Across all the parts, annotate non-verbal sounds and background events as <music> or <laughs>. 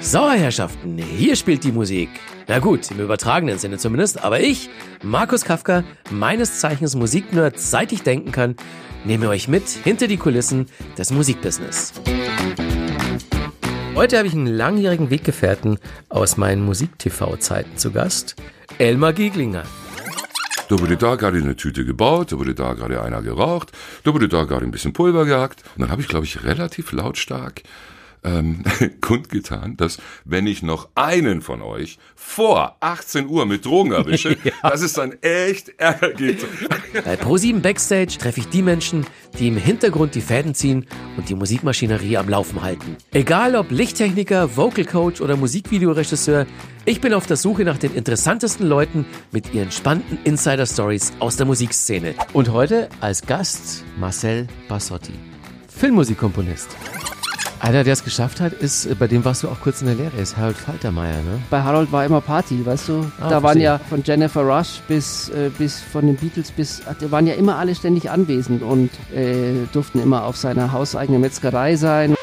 So, Herrschaften, hier spielt die Musik. Na gut, im übertragenen Sinne zumindest, aber ich, Markus Kafka, meines Zeichens Musiknerd, seit ich denken kann, nehme euch mit hinter die Kulissen des Musikbusiness. Heute habe ich einen langjährigen Weggefährten aus meinen Musik-TV-Zeiten zu Gast, Elmar Gieglinger. Da wurde da gerade eine Tüte gebaut, da wurde da gerade einer geraucht, da wurde da gerade ein bisschen Pulver gehackt. Und dann habe ich, glaube ich, relativ lautstark ähm, <laughs> kundgetan, dass wenn ich noch einen von euch vor 18 Uhr mit Drogen erwische, <laughs> ja. dass es dann echt Ärger gibt. Bei Pro7 Backstage treffe ich die Menschen, die im Hintergrund die Fäden ziehen und die Musikmaschinerie am Laufen halten. Egal ob Lichttechniker, Vocal Coach oder Musikvideoregisseur, ich bin auf der Suche nach den interessantesten Leuten mit ihren spannenden Insider-Stories aus der Musikszene. Und heute als Gast Marcel Bassotti, Filmmusikkomponist. Einer, der es geschafft hat, ist, äh, bei dem warst du auch kurz in der Lehre, ist Harold Faltermeier, ne? Bei Harold war immer Party, weißt du? Ah, da waren ja von Jennifer Rush bis, äh, bis von den Beatles bis, da waren ja immer alle ständig anwesend und äh, durften immer auf seiner hauseigenen Metzgerei sein.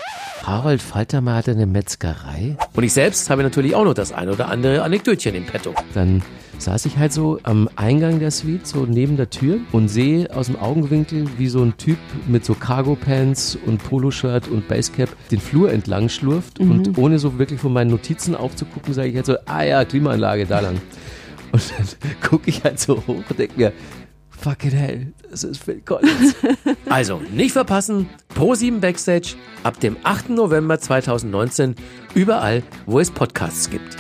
Harold Faltermeier hatte eine Metzgerei. Und ich selbst habe natürlich auch noch das ein oder andere Anekdötchen im Petto. Dann saß ich halt so am Eingang der Suite, so neben der Tür und sehe aus dem Augenwinkel, wie so ein Typ mit so Cargo-Pants und Poloshirt und Basecap den Flur entlang schlurft mhm. und ohne so wirklich von meinen Notizen aufzugucken, sage ich halt so, ah ja, Klimaanlage, da lang. Und dann <laughs> gucke ich halt so hoch und denke mir, fucking hell, das ist Phil Collins. <laughs> also, nicht verpassen, Pro7 Backstage ab dem 8. November 2019, überall, wo es Podcasts gibt.